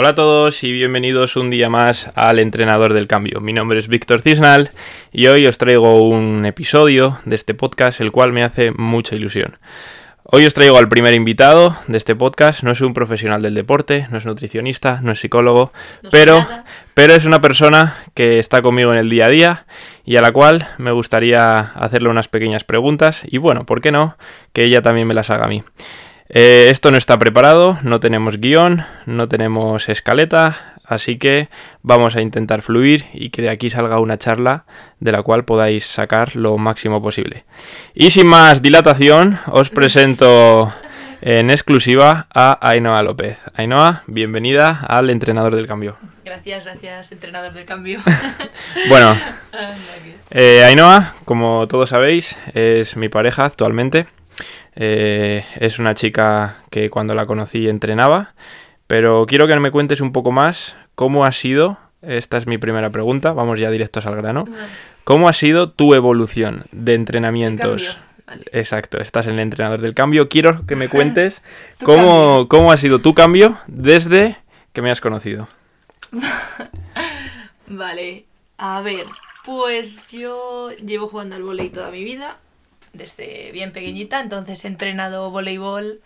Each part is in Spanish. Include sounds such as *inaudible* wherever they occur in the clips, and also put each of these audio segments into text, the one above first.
Hola a todos y bienvenidos un día más al Entrenador del Cambio. Mi nombre es Víctor Cisnal y hoy os traigo un episodio de este podcast el cual me hace mucha ilusión. Hoy os traigo al primer invitado de este podcast. No es un profesional del deporte, no es nutricionista, no es psicólogo, pero, pero es una persona que está conmigo en el día a día y a la cual me gustaría hacerle unas pequeñas preguntas y bueno, ¿por qué no? Que ella también me las haga a mí. Eh, esto no está preparado, no tenemos guion, no tenemos escaleta, así que vamos a intentar fluir y que de aquí salga una charla de la cual podáis sacar lo máximo posible. Y sin más dilatación, os presento en exclusiva a Ainhoa López. Ainhoa, bienvenida al Entrenador del Cambio. Gracias, gracias, Entrenador del Cambio. *laughs* bueno, *laughs* eh, Ainhoa, como todos sabéis, es mi pareja actualmente. Eh, es una chica que cuando la conocí entrenaba, pero quiero que me cuentes un poco más cómo ha sido, esta es mi primera pregunta, vamos ya directos al grano, ¿cómo ha sido tu evolución de entrenamientos? Exacto, estás en el entrenador del cambio. Quiero que me *laughs* cuentes cómo, cómo ha sido tu cambio desde que me has conocido. *laughs* vale, a ver, pues yo llevo jugando al voleibol toda mi vida desde bien pequeñita, entonces he entrenado voleibol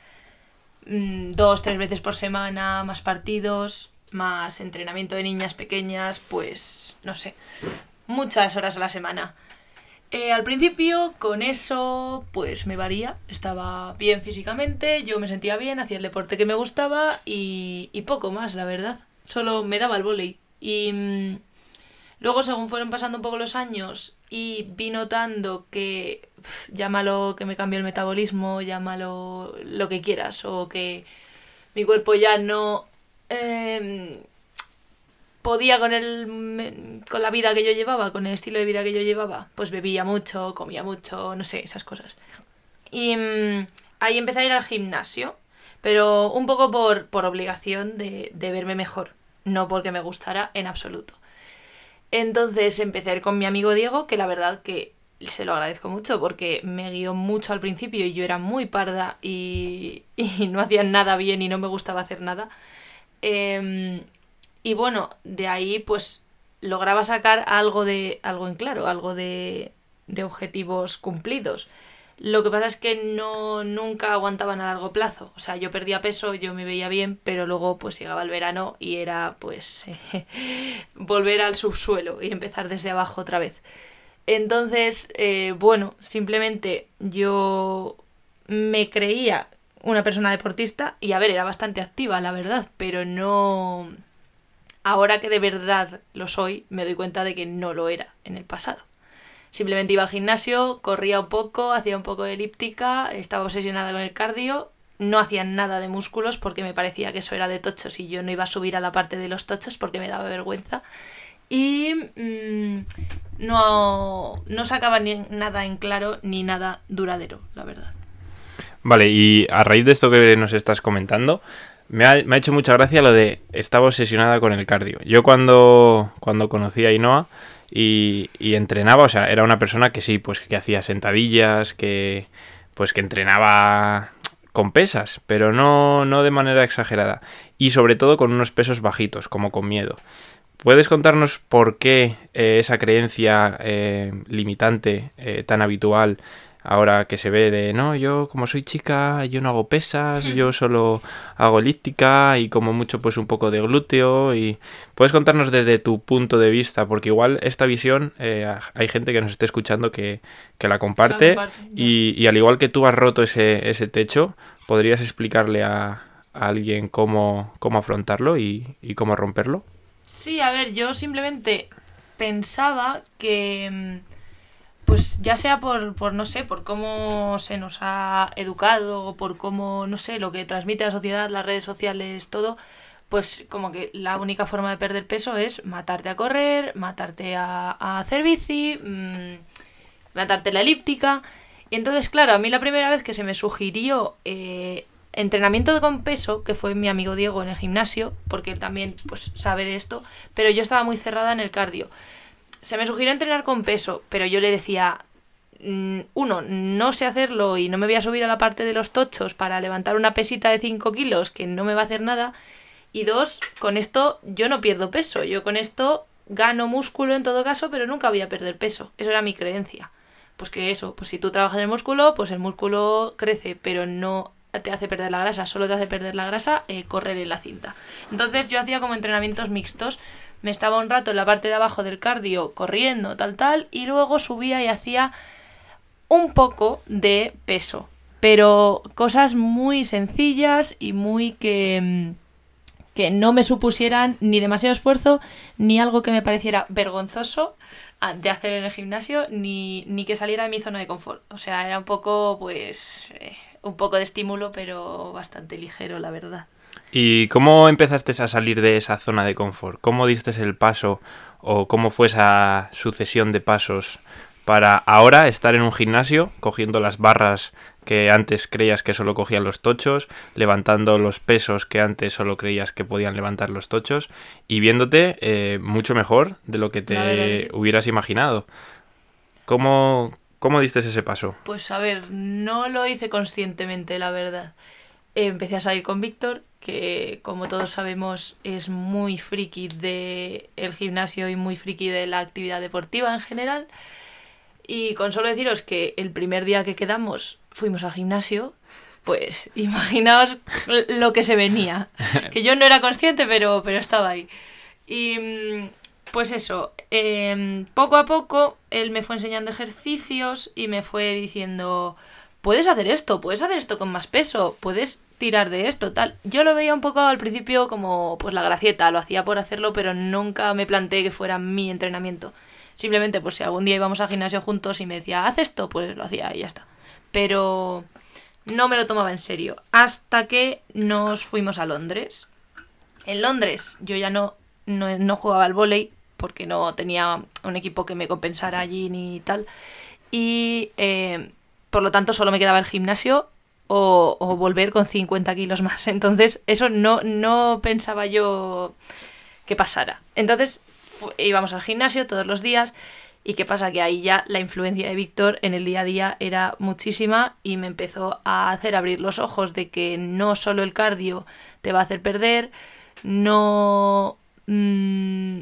mm, dos, tres veces por semana, más partidos, más entrenamiento de niñas pequeñas, pues no sé, muchas horas a la semana. Eh, al principio con eso pues me varía, estaba bien físicamente, yo me sentía bien, hacía el deporte que me gustaba y, y poco más, la verdad. Solo me daba el volei. Y mm, luego según fueron pasando un poco los años y vi notando que llámalo que me cambió el metabolismo, llámalo lo que quieras, o que mi cuerpo ya no em, podía con el con la vida que yo llevaba, con el estilo de vida que yo llevaba, pues bebía mucho, comía mucho, no sé, esas cosas. Y mm, ahí empecé a ir al gimnasio, pero un poco por, por obligación de, de verme mejor, no porque me gustara en absoluto. Entonces empecé con mi amigo Diego, que la verdad que se lo agradezco mucho porque me guió mucho al principio y yo era muy parda *laughs* y, no hacía nada bien y no me gustaba hacer nada. Em, y bueno, de ahí pues lograba sacar algo de algo en claro, algo de, de objetivos cumplidos. Lo que pasa es que no nunca aguantaban a largo plazo. O sea, yo perdía peso, yo me veía bien, pero luego pues llegaba el verano y era pues *laughs* volver al subsuelo y empezar desde abajo otra vez. Entonces, eh, bueno, simplemente yo me creía una persona deportista y a ver, era bastante activa, la verdad, pero no... Ahora que de verdad lo soy, me doy cuenta de que no lo era en el pasado. Simplemente iba al gimnasio, corría un poco, hacía un poco de elíptica, estaba obsesionada con el cardio, no hacía nada de músculos porque me parecía que eso era de tochos y yo no iba a subir a la parte de los tochos porque me daba vergüenza. Y mm, no, no sacaba ni nada en claro ni nada duradero, la verdad. Vale, y a raíz de esto que nos estás comentando, me ha, hecho mucha gracia lo de estaba obsesionada con el cardio. Yo cuando, cuando conocí a Inoa y, y, entrenaba, o sea, era una persona que sí, pues que hacía sentadillas, que pues que entrenaba con pesas, pero no, no de manera exagerada. Y sobre todo con unos pesos bajitos, como con miedo. ¿Puedes contarnos por qué eh, esa creencia eh, limitante eh, tan habitual ahora que se ve de, no, yo como soy chica, yo no hago pesas, yo solo hago elíptica y como mucho pues un poco de glúteo y puedes contarnos desde tu punto de vista, porque igual esta visión hay gente que nos esté escuchando que, la comparte, y, al igual que tú has roto ese, ese techo, podrías explicarle a, alguien cómo, cómo afrontarlo y, y cómo romperlo. Sí, a ver, yo simplemente pensaba que, mm, pues ya sea por, por, no sé, por cómo se nos ha educado o por cómo, no sé, lo que transmite la sociedad, las redes sociales, todo, pues como que la única forma de perder peso es matarte a correr, matarte a, hacer bici, mmm, matarte la elíptica. Y entonces, claro, a mí la primera vez que se me sugirió eh, entrenamiento con peso, que fue mi amigo Diego en el gimnasio, porque él también pues, sabe de esto, pero yo estaba muy cerrada en el cardio. Se me sugirió entrenar con peso, pero yo le decía, mm, uno, no sé hacerlo y no me voy a subir a la parte de los tochos para levantar una pesita de 5 kilos que no me va a hacer nada. Y dos, con esto yo no pierdo peso. Yo con esto gano músculo en todo caso, pero nunca voy a perder peso. Eso era mi creencia. Pues que eso, pues si tú trabajas el músculo, pues el músculo crece, pero no te hace perder la grasa, solo te hace perder la grasa eh, correr en la cinta. Entonces yo hacía como entrenamientos mixtos. Me estaba un rato en la parte de abajo del cardio corriendo, tal, tal, y luego subía y hacía un poco de peso. Pero cosas muy sencillas y muy que mm, que no me supusieran ni demasiado esfuerzo, ni algo que me pareciera vergonzoso ah, de hacer en el gimnasio, ni, ni que saliera de mi zona de confort. O sea, era un poco, pues, eh, un poco de estímulo, pero bastante ligero, la verdad. ¿Y cómo empezaste a salir de esa zona de confort? ¿Cómo diste el paso o cómo fue esa sucesión de pasos para ahora estar en un gimnasio cogiendo las barras que antes creías que solo cogían los tochos, levantando los pesos que antes solo creías que podían levantar los tochos y viéndote eh, mucho mejor de lo que te hubieras imaginado. ¿Cómo, ¿Cómo diste ese paso? Pues a ver, no lo hice conscientemente, la verdad. empecé a salir con Víctor, que como todos sabemos es muy friki del el gimnasio y muy friki de la actividad deportiva en general. Y con solo deciros que el primer día que quedamos fuimos al gimnasio, pues *laughs* imaginaos lo que se venía. *laughs* Que yo no era consciente, pero, pero estaba ahí. Y mm, pues eso, em, poco a poco él me fue enseñando ejercicios y me fue diciendo, puedes hacer esto, puedes hacer esto con más peso, puedes tirar de esto, tal. Yo lo veía un poco al principio como pues la gracieta, lo hacía por hacerlo, pero nunca me planteé que fuera mi entrenamiento. Simplemente pues si algún día íbamos al gimnasio juntos y me decía, haz esto, pues lo hacía y ya está pero no me lo tomaba en serio. Hasta que nos fuimos a Londres. En Londres yo ya no, no, jugaba al volei porque no tenía un equipo que me compensara allí ni tal. Y eh, por lo tanto solo me quedaba el gimnasio o, volver con 50 kilos más. *laughs* Entonces eso no, no pensaba yo que pasara. Entonces íbamos al gimnasio todos los días ¿Y qué pasa? Que ahí ya la influencia de Víctor en el día a día era muchísima y me empezó a hacer abrir los ojos de que no solo el cardio te va a hacer perder, no... Mm,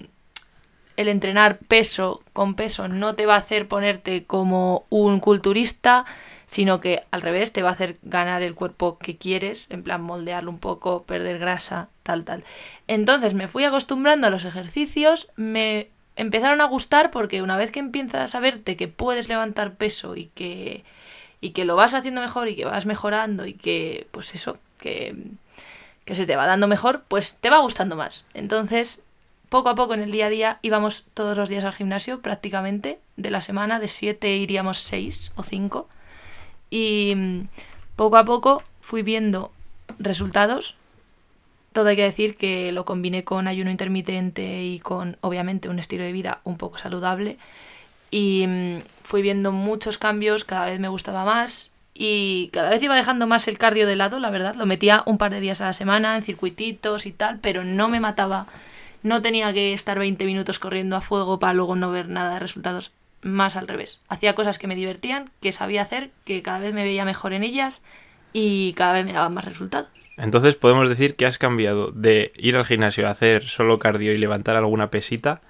el entrenar peso con peso no te va a hacer ponerte como un culturista, sino que al revés te va a hacer ganar el cuerpo que quieres, en plan moldearlo un poco, perder grasa, tal, tal. Entonces me fui acostumbrando a los ejercicios, me empezaron a gustar porque una vez que empiezas a verte que puedes levantar peso y que, y que lo vas haciendo mejor y que vas mejorando y que, pues eso, que, que se te va dando mejor, pues te va gustando más. Entonces, poco a poco en el día a día íbamos todos los días al gimnasio prácticamente. De la semana de siete iríamos seis o cinco. Y mm, poco a poco fui viendo resultados todo hay que decir que lo combiné con ayuno intermitente y con, obviamente, un estilo de vida un poco saludable. Y mm, fui viendo muchos cambios, cada vez me gustaba más y cada vez iba dejando más el cardio de lado, la verdad. Lo metía un par de días a la semana en circuititos y tal, pero no me mataba. No tenía que estar 20 minutos corriendo a fuego para luego no ver nada de resultados. Más al revés. Hacía cosas que me divertían, que sabía hacer, que cada vez me veía mejor en ellas y cada vez me daban más resultados. Entonces podemos decir que has cambiado de ir al gimnasio a hacer solo cardio y levantar alguna pesita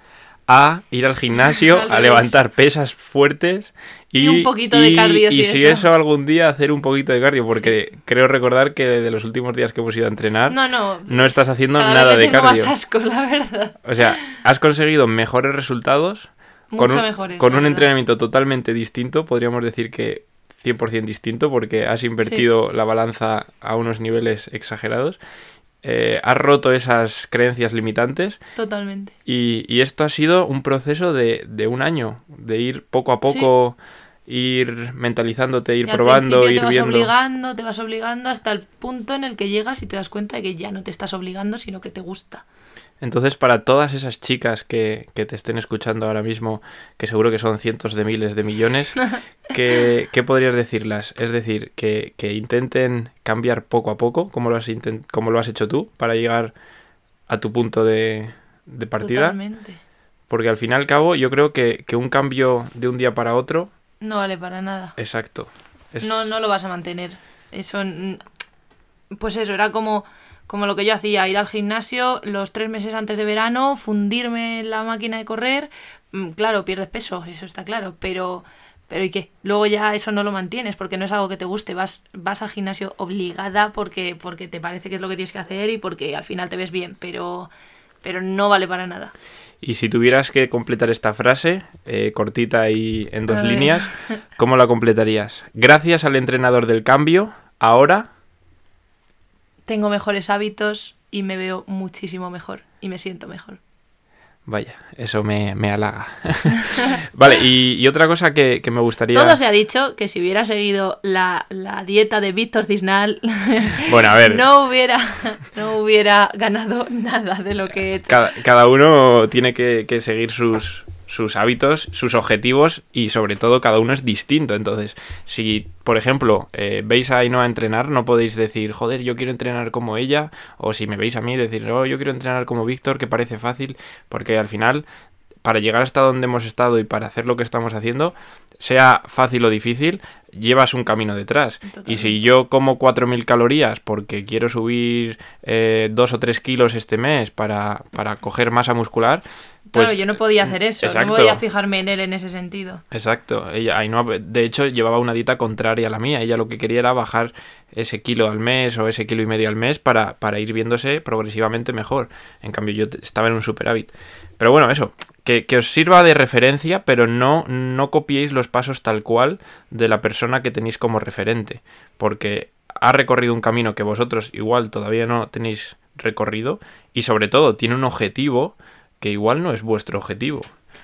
a ir al gimnasio *laughs* a levantar pesas fuertes y, un poquito de cardio. Y, si eso. algún día hacer un poquito de cardio, porque creo recordar que de los últimos días que hemos ido a entrenar, no, no, no estás haciendo nada de cardio. Más asco, la verdad. O sea, has conseguido mejores resultados con un, con un entrenamiento totalmente distinto. Podríamos decir que 100% distinto porque has invertido la balanza a unos niveles exagerados. Eh, has roto esas creencias limitantes. Totalmente. Y, esto ha sido un proceso de, un año, de ir poco a poco, ir mentalizándote, ir probando, ir te vas obligando, te vas obligando hasta el punto en el que llegas y te das cuenta de que ya no te estás obligando, sino que te gusta. Entonces, para todas esas chicas que, te estén escuchando ahora mismo, que seguro que son cientos de miles de millones, *laughs* ¿qué, podrías decirlas? Es decir, que, intenten cambiar poco a poco, como lo has, como lo has hecho tú, para llegar a tu punto de, partida. Totalmente. Porque al fin y al cabo, yo creo que, un cambio de un día para otro. No vale para nada. Exacto. No, no lo vas a mantener. Eso. Pues eso, era como Como lo que yo hacía, ir al gimnasio los tres meses antes de verano, fundirme en la máquina de correr. Mm, Claro, pierdes peso, eso está claro, pero, pero ¿y qué? Luego ya eso no lo mantienes porque no es algo que te guste. Vas, vas al gimnasio obligada porque, porque te parece que es lo que tienes que hacer y porque al final te ves bien, pero, pero no vale para nada. Y si tuvieras que completar esta frase, eh, cortita y en dos líneas, ¿cómo la completarías? Gracias al entrenador del cambio, ahora... Tengo mejores hábitos y me veo muchísimo mejor y me siento mejor. Vaya, eso me, me halaga. *laughs* vale, y, y otra cosa que, que me gustaría... Todo se ha dicho que si hubiera seguido la, la dieta de Víctor Cisnal, *laughs* Bueno, a ver, no hubiera, no hubiera ganado nada de lo que he hecho. cada, cada uno tiene que, que seguir sus, sus hábitos, sus objetivos y sobre todo cada uno es distinto. Entonces, si por ejemplo eh, veis a Ainhoa entrenar, no podéis decir, joder, yo quiero entrenar como ella, o si me veis a mí, decir, oh, yo quiero entrenar como Víctor, que parece fácil, porque al final, para llegar hasta donde hemos estado y para hacer lo que estamos haciendo, sea fácil o difícil, llevas un camino detrás. Y si yo como 4.000 calorías porque quiero subir 2 o 3 kilos este mes para, para coger masa muscular, pues... claro, yo no podía hacer eso, Exacto. no podía fijarme en él en ese sentido. Exacto. Ella, Ainhoa, de hecho, llevaba una dieta contraria a la mía. Ella lo que quería era bajar ese kilo al mes o ese kilo y medio al mes para, para ir viéndose progresivamente mejor. En cambio, yo estaba en un superávit. Pero bueno, eso, que, que os sirva de referencia, pero no, no copiéis los pasos tal cual de la persona que tenéis como referente. Porque ha recorrido un camino que vosotros igual todavía no tenéis recorrido y sobre todo tiene un objetivo que igual no es vuestro objetivo.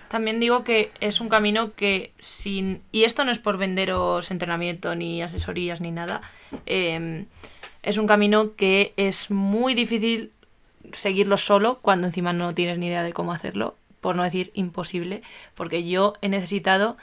También digo que es un camino que sin... Y esto no es por venderos entrenamiento ni asesorías ni nada. eh, es un camino que es muy difícil seguirlo solo cuando encima no tienes ni idea de cómo hacerlo. Por no decir imposible. Porque yo he necesitado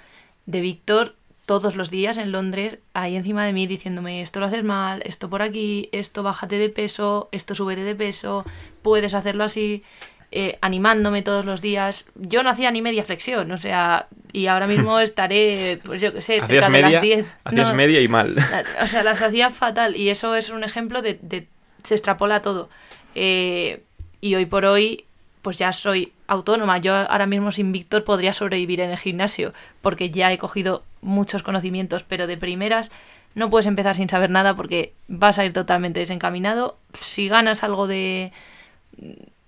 de Víctor todos los días en Londres ahí encima de mí diciéndome esto lo haces mal, esto por aquí, esto bájate de peso, esto súbete de peso, puedes hacerlo así eh, animándome todos los días. Yo no hacía ni media flexión, o sea, y ahora mismo *laughs* estaré, pues yo qué sé, cerca de media, las 10. hacías No, media y mal. O sea, las hacía fatal y eso es un ejemplo de... de- se extrapola todo. Eh, y hoy por hoy, pues ya soy autónoma. Yo ahora mismo sin Víctor podría sobrevivir en el gimnasio porque ya he cogido muchos conocimientos, pero de primeras no puedes empezar sin saber nada porque vas a ir totalmente desencaminado. Si ganas algo de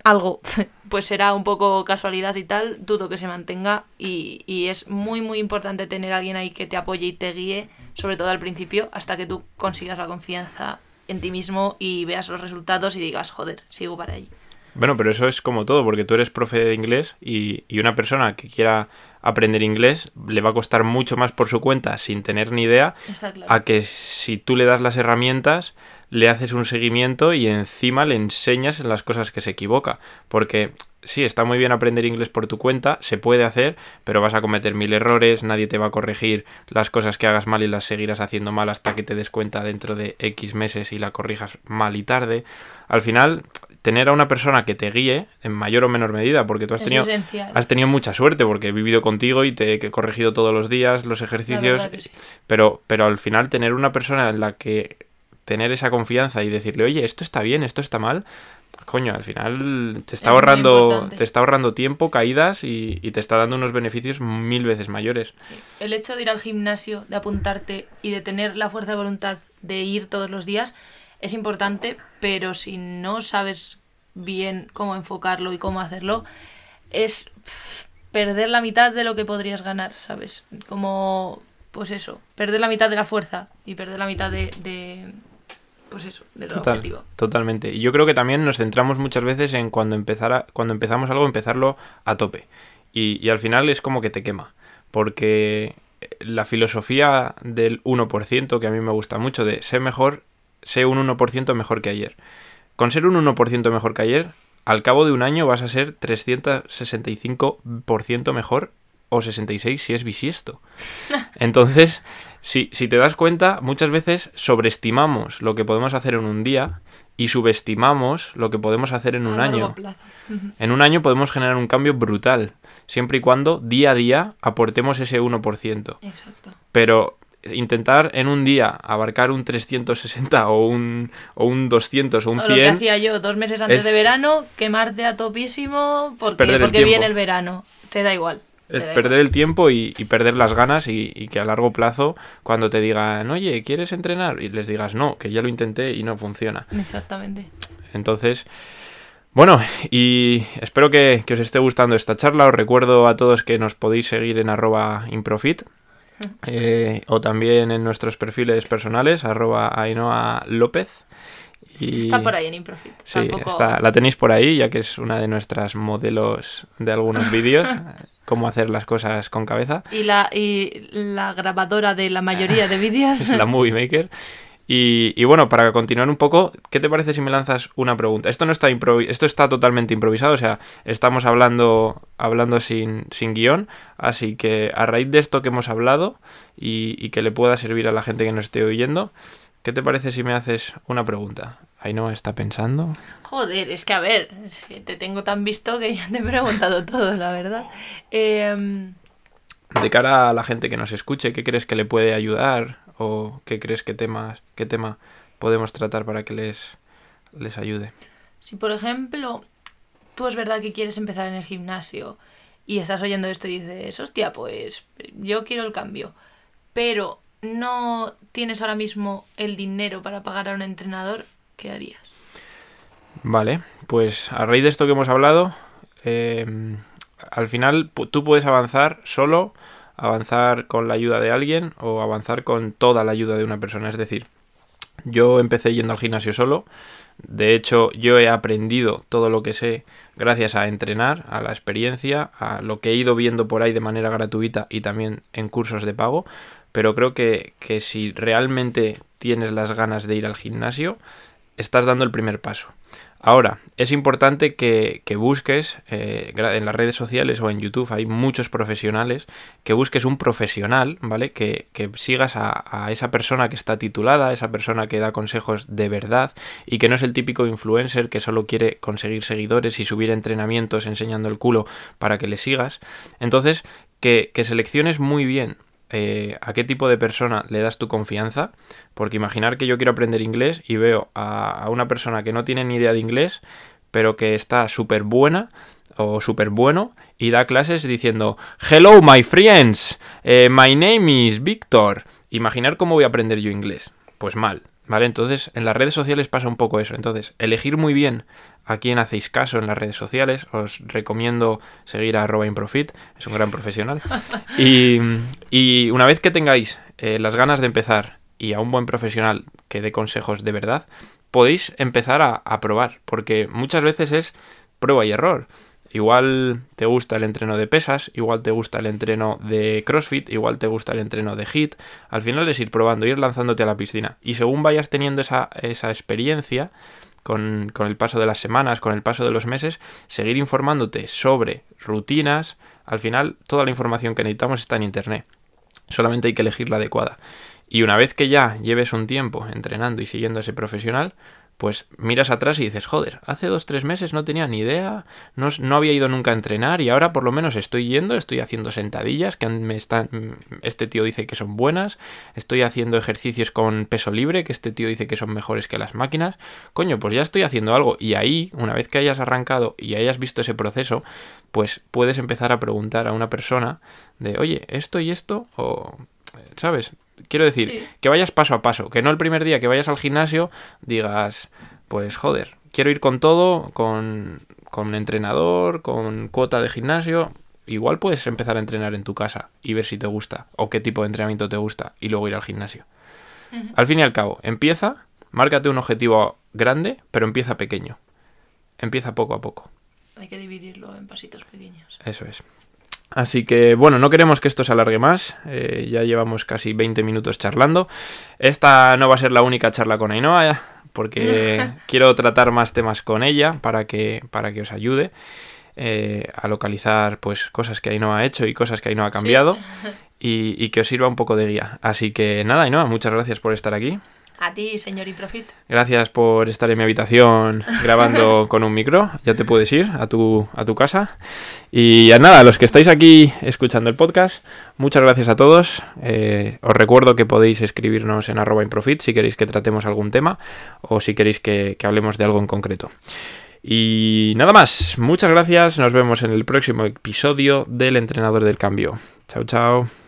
algo, *laughs* pues será un poco casualidad y tal, dudo que se mantenga y, y es muy muy importante tener a alguien ahí que te apoye y te guíe, sobre todo al principio, hasta que tú consigas la confianza en ti mismo y veas los resultados y digas, joder, sigo para ahí. Bueno, pero eso es como todo, porque tú eres profe de inglés y, y una persona que quiera aprender inglés le va a costar mucho más por su cuenta sin tener ni idea claro. a que si tú le das las herramientas, le haces un seguimiento y encima le enseñas en las cosas que se equivoca. Porque sí, está muy bien aprender inglés por tu cuenta, se puede hacer, pero vas a cometer mil errores, nadie te va a corregir las cosas que hagas mal y las seguirás haciendo mal hasta que te des cuenta dentro de X meses y la corrijas mal y tarde. Al final, tener a una persona que te guíe, en mayor o menor medida, porque tú has Es tenido, esencial. has tenido mucha suerte, porque he vivido contigo y te he corregido todos los días los ejercicios, sí. pero, pero al final tener una persona en la que tener esa confianza y decirle, oye, esto está bien, esto está mal, coño, al final te está Es ahorrando, te está ahorrando tiempo, caídas y, y te está dando unos beneficios mil veces mayores. Sí. El hecho de ir al gimnasio, de apuntarte y de tener la fuerza de voluntad de ir todos los días es importante, pero si no sabes bien cómo enfocarlo y cómo hacerlo, es perder la mitad de lo que podrías ganar, ¿sabes? Como, pues eso, perder la mitad de la fuerza y perder la mitad de, de pues eso, del Total, objetivo. totalmente. Y yo creo que también nos centramos muchas veces en cuando empezar a- cuando empezamos algo, empezarlo a tope. Y, y al final es como que te quema. Porque la filosofía del 1%, que a mí me gusta mucho, de sé mejor, sé un 1% mejor que ayer. Con ser un 1% mejor que ayer, al cabo de un año vas a ser 365% mejor o 66 si es bisiesto. *laughs* Entonces, si, si te das cuenta, muchas veces sobreestimamos lo que podemos hacer en un día y subestimamos lo que podemos hacer en un año. plazo. En un año podemos generar un cambio brutal, siempre y cuando día a día aportemos ese 1%. Exacto. Pero intentar en un día abarcar un 360 o un, o un 200 o un 100... O lo que hacía yo dos meses antes de verano, quemarte a topísimo porque, porque viene el verano. Te da igual. Es perder el tiempo y, perder las ganas y, que a largo plazo, cuando te digan, oye, ¿quieres entrenar? Y les digas, no, que ya lo intenté y no funciona. Exactamente. Entonces, bueno, y espero que, os esté gustando esta charla. Os recuerdo a todos que nos podéis seguir en arroba improfit. Eh, o también en nuestros perfiles personales, arroba Ainhoa López. Está por ahí en Improfit. Sí, está, la tenéis por ahí, ya que es una de nuestras modelos de algunos *laughs* vídeos, cómo hacer las cosas con cabeza. Y la, y la grabadora de la mayoría de vídeos. *laughs* es la Movie Maker. Y, bueno, para continuar un poco, ¿qué te parece si me lanzas una pregunta? Esto no está esto está totalmente improvisado, o sea, estamos hablando, hablando sin, sin guion, así que a raíz de esto que hemos hablado y, que le pueda servir a la gente que nos esté oyendo, ¿qué te parece si me haces una pregunta? Ahí no está pensando. Joder, es que a ver, te tengo tan visto que ya te he preguntado *laughs* todo, la verdad. Eh... De cara a la gente que nos escuche, ¿qué crees que le puede ayudar? ¿O qué crees que temas, qué tema podemos tratar para que les, les ayude? Si por ejemplo, tú es verdad que quieres empezar en el gimnasio y estás oyendo esto y dices, hostia, pues yo quiero el cambio, pero no tienes ahora mismo el dinero para pagar a un entrenador, ¿qué harías? Vale, pues a raíz de esto que hemos hablado, em, al final tú puedes avanzar solo avanzar con la ayuda de alguien o avanzar con toda la ayuda de una persona. Es decir, yo empecé yendo al gimnasio solo. De hecho, yo he aprendido todo lo que sé gracias a entrenar, a la experiencia, a lo que he ido viendo por ahí de manera gratuita y también en cursos de pago. Pero creo que, que si realmente tienes las ganas de ir al gimnasio, estás dando el primer paso. Ahora, es importante que, busques eh, en las redes sociales o en YouTube, hay muchos profesionales, que busques un profesional, ¿vale? Que, sigas a, a, esa persona que está titulada, esa persona que da consejos de verdad y que no es el típico influencer que solo quiere conseguir seguidores y subir entrenamientos enseñando el culo para que le sigas. Entonces, que, que selecciones muy bien eh, a qué tipo de persona le das tu confianza, porque imaginar que yo quiero aprender inglés y veo a, una persona que no tiene ni idea de inglés, pero que está súper buena o súper bueno y da clases diciendo Hello my friends, eh, my name is Victor. Imaginar cómo voy a aprender yo inglés. Pues mal, ¿vale? Entonces en las redes sociales pasa un poco eso. Entonces elegir muy bien a quién hacéis caso en las redes sociales. Os recomiendo seguir a arroba improfit, es un gran profesional. *laughs* Y, una vez que tengáis eh, las ganas de empezar y a un buen profesional que dé consejos de verdad, podéis empezar a, a probar, porque muchas veces es prueba y error. Igual te gusta el entreno de pesas, igual te gusta el entreno de CrossFit, igual te gusta el entreno de HIT. Al final es ir probando, ir lanzándote a la piscina. Y según vayas teniendo esa, esa experiencia, con, el paso de las semanas, con el paso de los meses, seguir informándote sobre rutinas. Al final, toda la información que necesitamos está en Internet. Solamente hay que elegir la adecuada. Y una vez que ya lleves un tiempo entrenando y siguiendo a ese profesional, pues miras atrás y dices, joder, hace dos, tres meses no tenía ni idea, no, no, había ido nunca a entrenar y ahora por lo menos estoy yendo, estoy haciendo sentadillas que me están, este tío dice que son buenas, estoy haciendo ejercicios con peso libre que este tío dice que son mejores que las máquinas, coño, pues ya estoy haciendo algo y ahí, una vez que hayas arrancado y hayas visto ese proceso, pues puedes empezar a preguntar a una persona de, oye, esto y esto, o, ¿sabes? Quiero decir, que vayas paso a paso, que no el primer día que vayas al gimnasio digas, pues joder, quiero ir con todo, con, con entrenador, con cuota de gimnasio. Igual puedes empezar a entrenar en tu casa y ver si te gusta o qué tipo de entrenamiento te gusta y luego ir al gimnasio. Al fin y al cabo, empieza, márcate un objetivo grande, pero empieza pequeño. Empieza poco a poco. Hay que dividirlo en pasitos pequeños. Eso es. Así que bueno, no queremos que esto se alargue más, eh, ya llevamos casi 20 minutos charlando. Esta no va a ser la única charla con Ainhoa, porque *laughs* quiero tratar más temas con ella para que, para que os ayude eh, a localizar pues cosas que Ainhoa ha hecho y cosas que Ainhoa ha cambiado *laughs* y, y, que os sirva un poco de guía. Así que nada, Ainhoa, muchas gracias por estar aquí. A ti, señor Improfit. Gracias por estar en mi habitación *laughs* grabando con un micro. Ya te puedes ir a tu, a tu casa. Y a nada, los que estáis aquí escuchando el podcast, muchas gracias a todos. Eh, os recuerdo que podéis escribirnos en arroba improfit si queréis que tratemos algún tema o si queréis que, que hablemos de algo en concreto. Y nada más, muchas gracias. Nos vemos en el próximo episodio del Entrenador del Cambio. Chao, chao.